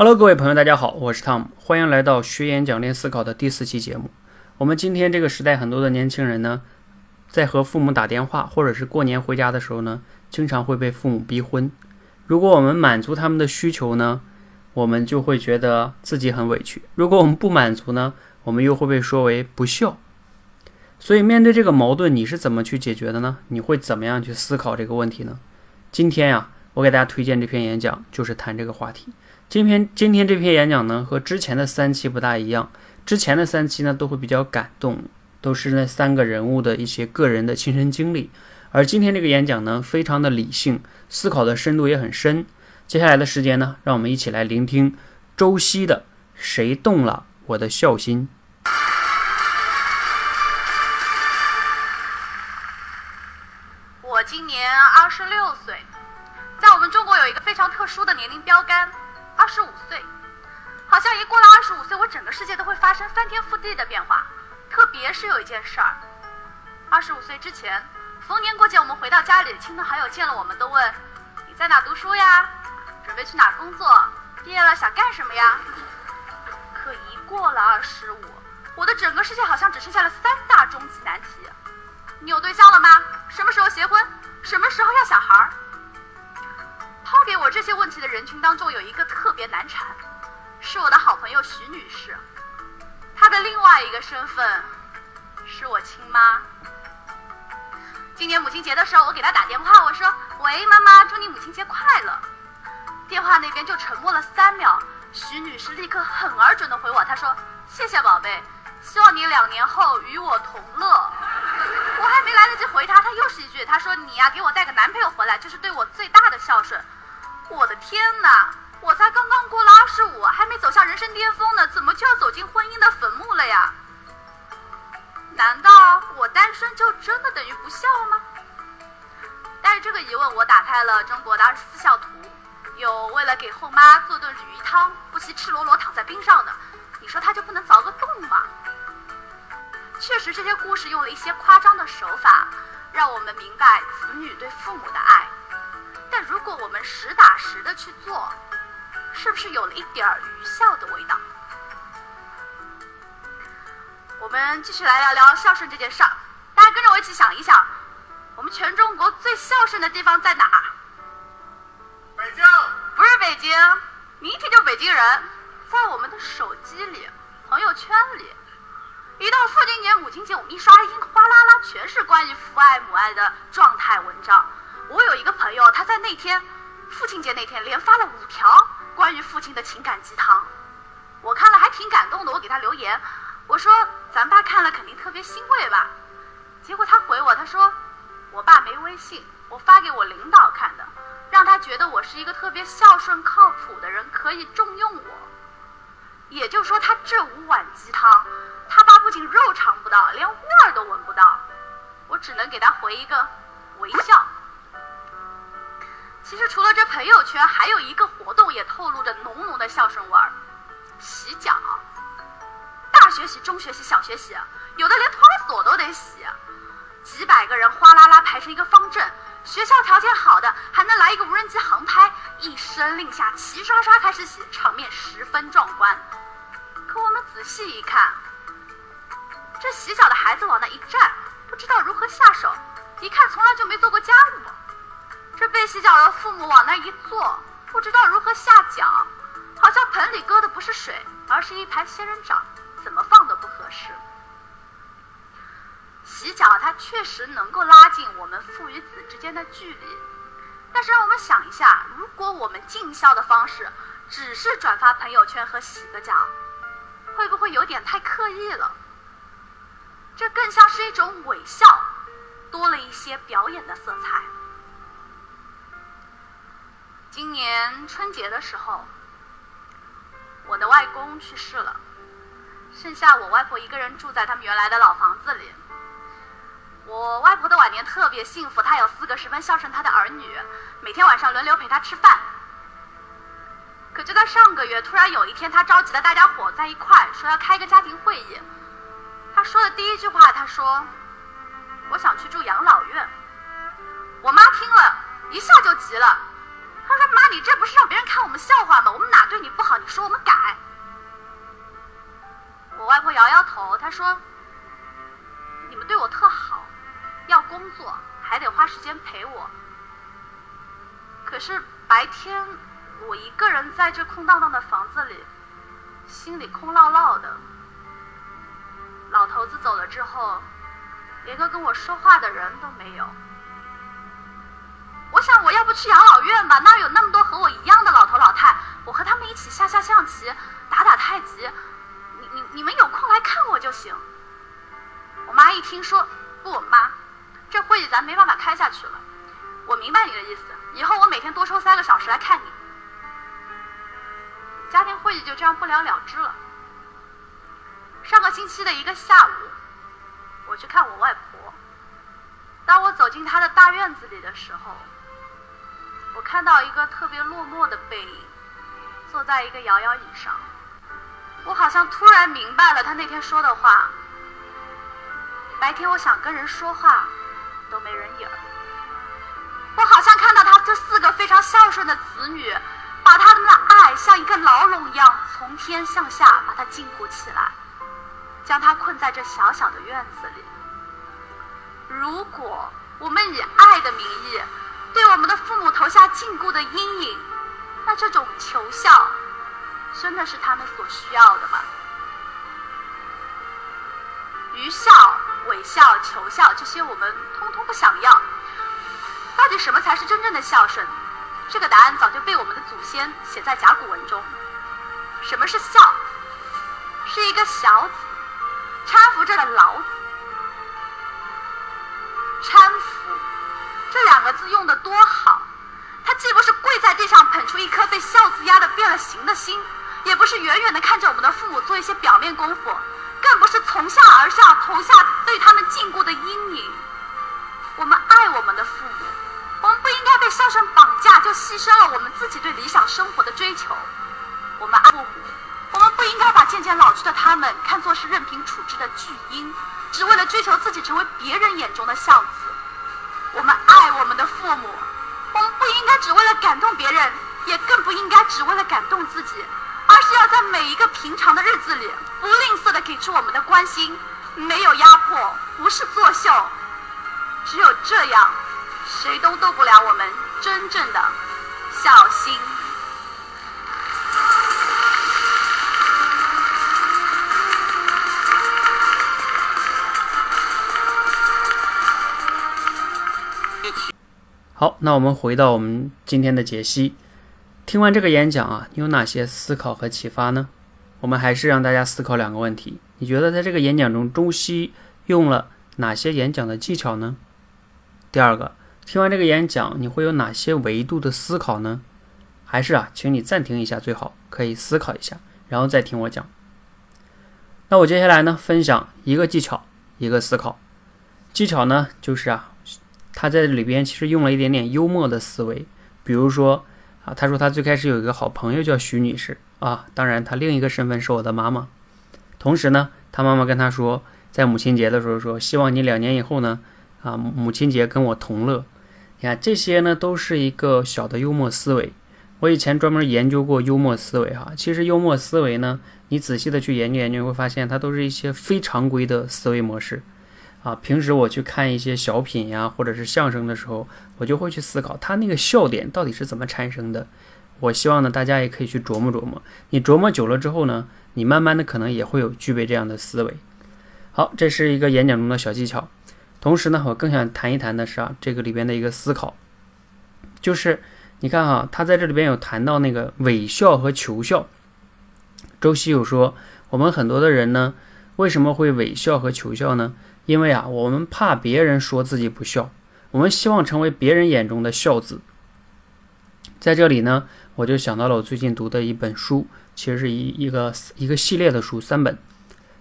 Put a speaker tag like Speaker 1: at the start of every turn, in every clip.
Speaker 1: Hello，各位朋友，大家好，我是 Tom，欢迎来到学演讲练思考的第四期节目。我们今天这个时代，很多的年轻人呢，在和父母打电话，或者是过年回家的时候呢，经常会被父母逼婚。如果我们满足他们的需求呢，我们就会觉得自己很委屈；如果我们不满足呢，我们又会被说为不孝。所以，面对这个矛盾，你是怎么去解决的呢？你会怎么样去思考这个问题呢？今天呀，我给大家推荐这篇演讲，就是谈这个话题。今天今天这篇演讲呢，和之前的三期不大一样。之前的三期呢，都会比较感动，都是那三个人物的一些个人的亲身经历。而今天这个演讲呢，非常的理性，思考的深度也很深。接下来的时间呢，让我们一起来聆听周希的《谁动了我的孝心》。
Speaker 2: 我今年二十六岁，在我们中国有一个非常特殊的年龄标杆。二十五岁，好像一过了二十五岁，我整个世界都会发生翻天覆地的变化。特别是有一件事儿，二十五岁之前，逢年过节我们回到家里，亲朋好友见了我们都问你在哪读书呀，准备去哪工作，毕业了想干什么呀。可一过了二十五，我的整个世界好像只剩下了三大终极难题：你有对象了吗？什么时候结婚？什么时候要小孩儿？些问题的人群当中，有一个特别难缠，是我的好朋友徐女士。她的另外一个身份是我亲妈。今年母亲节的时候，我给她打电话，我说：“喂，妈妈，祝你母亲节快乐。”电话那边就沉默了三秒，徐女士立刻很而准的回我，她说：“谢谢宝贝，希望你两年后与我同乐。”我还没来得及回她，她又是一句：“她说你呀，给我带个男朋友回来，这是对我最大的孝顺。”我的天哪！我才刚刚过了二十五，还没走向人生巅峰呢，怎么就要走进婚姻的坟墓了呀？难道我单身就真的等于不孝吗？带着这个疑问，我打开了中国的二十四孝图，有为了给后妈做顿鲤鱼汤，不惜赤裸裸躺在冰上的，你说他就不能凿个洞吗？确实，这些故事用了一些夸张的手法，让我们明白子女对父母的爱。但如果我们实打实的去做，是不是有了一点儿愚孝的味道？我们继续来聊聊孝顺这件事儿。大家跟着我一起想一想，我们全中国最孝顺的地方在哪儿？
Speaker 3: 北京。
Speaker 2: 不是北京，你一听就北京人。在我们的手机里、朋友圈里，一到父亲节、母亲节，我们一刷，一哗啦啦全是关于父爱、母爱的状态文章。我有一个朋友，他在那天父亲节那天连发了五条关于父亲的情感鸡汤，我看了还挺感动的。我给他留言，我说咱爸看了肯定特别欣慰吧。结果他回我，他说我爸没微信，我发给我领导看的，让他觉得我是一个特别孝顺靠谱的人，可以重用我。也就是说，他这五碗鸡汤，他爸不仅肉尝不到，连味儿都闻不到。我只能给他回一个微笑。其实除了这朋友圈，还有一个活动也透露着浓浓的孝顺味儿——洗脚。大学洗、中学洗、小学洗，有的连托儿所都得洗。几百个人哗啦啦排成一个方阵，学校条件好的还能来一个无人机航拍，一声令下，齐刷刷开始洗，场面十分壮观。可我们仔细一看，这洗脚的孩子往那一站，不知道如何下手，一看从来就没做过家务。这被洗脚的父母往那一坐，不知道如何下脚，好像盆里搁的不是水，而是一排仙人掌，怎么放都不合适。洗脚它确实能够拉近我们父与子之间的距离，但是让我们想一下，如果我们尽孝的方式只是转发朋友圈和洗个脚，会不会有点太刻意了？这更像是一种伪孝，多了一些表演的色彩。今年春节的时候，我的外公去世了，剩下我外婆一个人住在他们原来的老房子里。我外婆的晚年特别幸福，她有四个十分孝顺她的儿女，每天晚上轮流陪她吃饭。可就在上个月，突然有一天，她召集了大家伙在一块，说要开一个家庭会议。她说的第一句话，她说：“我想去住养老院。”我妈听了一下就急了。他说：“妈，你这不是让别人看我们笑话吗？我们哪对你不好？你说我们改。”我外婆摇摇头，她说：“你们对我特好，要工作还得花时间陪我。可是白天我一个人在这空荡荡的房子里，心里空落落的。老头子走了之后，连个跟我说话的人都没有。我要不去养老院吧，那儿有那么多和我一样的老头老太，我和他们一起下下象棋，打打太极。”你你你们有空来看我就行。我妈一听说，不，妈，这会议咱没办法开下去了。我明白你的意思，以后我每天多抽三个小时来看你。家庭会议就这样不了了之了。上个星期的一个下午，我去看我外婆。当我走进她的大院子里的时候，我看到一个特别落寞的背影，坐在一个摇摇椅上。我好像突然明白了他那天说的话。白天我想跟人说话，都没人影。我好像看到他这四个非常孝顺的子女，把他们的爱像一个牢笼一样从天向下把他禁锢起来，将他困在这小小的院子里。如果我们以爱的名义对我们的父母投下，孝。真的是他们所需要的吗？愚孝、伪孝、求孝，这些我们通通不想要。到底什么才是真正的孝顺？这个答案早就被我们的祖先写在甲骨文中。什么是孝？是一个小子搀扶着的老子。搀扶这两个字用的多好，既不是跪在地上捧出一颗被孝字压得变了形的心。也不是远远的看着我们的父母做一些表面功夫，更不是从下而上投下对他们禁锢的阴影。我们爱我们的父母，我们不应该被孝顺绑架，就牺牲了我们自己对理想生活的追求。我们爱父母，我们不应该把渐渐老去的他们看作是任凭处置的巨婴，只为了追求自己成为别人眼中的孝子。我们爱我们的父母，该只为了感动别人，也更不应该只为了感动自己。而是要在每一个平常的日子里，不吝啬的给出我们的关心，没有压迫，不是作秀。只有这样，谁都动不了我们真正的孝心。
Speaker 1: 好，那我们回到我们今天的解析。听完这个演讲啊，你有哪些思考和启发呢？我们还是让大家思考两个问题：你觉得在这个演讲中，周西用了哪些演讲的技巧呢？第二个，听完这个演讲，你会有哪些维度的思考呢？还是啊，请你暂停一下，最好可以思考一下，然后再听我讲。那我接下来呢，分享一个技巧，一个思考。技巧呢，就是啊，他在里边其实用了一点点幽默的思维，比如说。啊，他说他最开始有一个好朋友叫徐女士啊，当然他另一个身份是我的妈妈。同时呢，他妈妈跟他说，在母亲节的时候说，希望你两年以后呢，啊，母亲节跟我同乐。你看这些呢，都是一个小的幽默思维。我以前专门研究过幽默思维哈，其实幽默思维呢，你仔细的去研究研究，会发现它都是一些非常规的思维模式。啊，平时我去看一些小品呀，或者是相声的时候，我就会去思考他那个笑点到底是怎么产生的。我希望呢，大家也可以去琢磨琢磨。你琢磨久了之后呢，你慢慢的可能也会有具备这样的思维。好，这是一个演讲中的小技巧。同时呢，我更想谈一谈的是啊，这个里边的一个思考，就是你看哈，他在这里边有谈到那个伪笑和求笑。周希有说，我们很多的人呢，为什么会伪笑和求笑呢？因为啊，我们怕别人说自己不孝，我们希望成为别人眼中的孝子。在这里呢，我就想到了我最近读的一本书，其实是一一个一个系列的书，三本，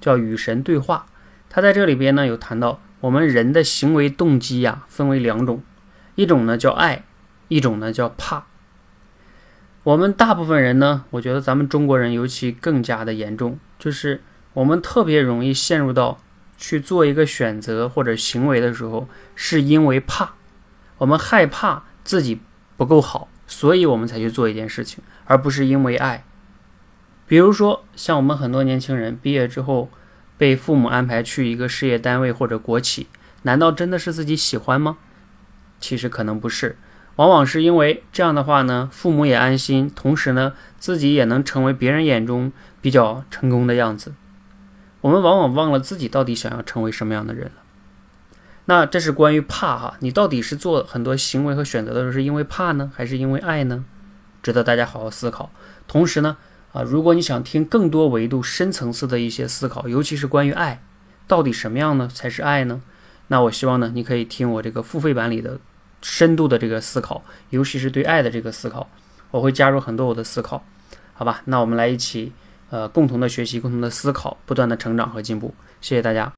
Speaker 1: 叫《与神对话》。他在这里边呢，有谈到我们人的行为动机呀，分为两种，一种呢叫爱，一种呢叫怕。我们大部分人呢，我觉得咱们中国人尤其更加的严重，就是我们特别容易陷入到。去做一个选择或者行为的时候，是因为怕，我们害怕自己不够好，所以我们才去做一件事情，而不是因为爱。比如说，像我们很多年轻人毕业之后，被父母安排去一个事业单位或者国企，难道真的是自己喜欢吗？其实可能不是，往往是因为这样的话呢，父母也安心，同时呢，自己也能成为别人眼中比较成功的样子。我们往往忘了自己到底想要成为什么样的人了。那这是关于怕哈，你到底是做很多行为和选择的时候是因为怕呢，还是因为爱呢？值得大家好好思考。同时呢，啊，如果你想听更多维度、深层次的一些思考，尤其是关于爱，到底什么样呢才是爱呢？那我希望呢，你可以听我这个付费版里的深度的这个思考，尤其是对爱的这个思考，我会加入很多我的思考，好吧？那我们来一起，呃，共同的学习，共同的思考，不断的成长和进步。谢谢大家。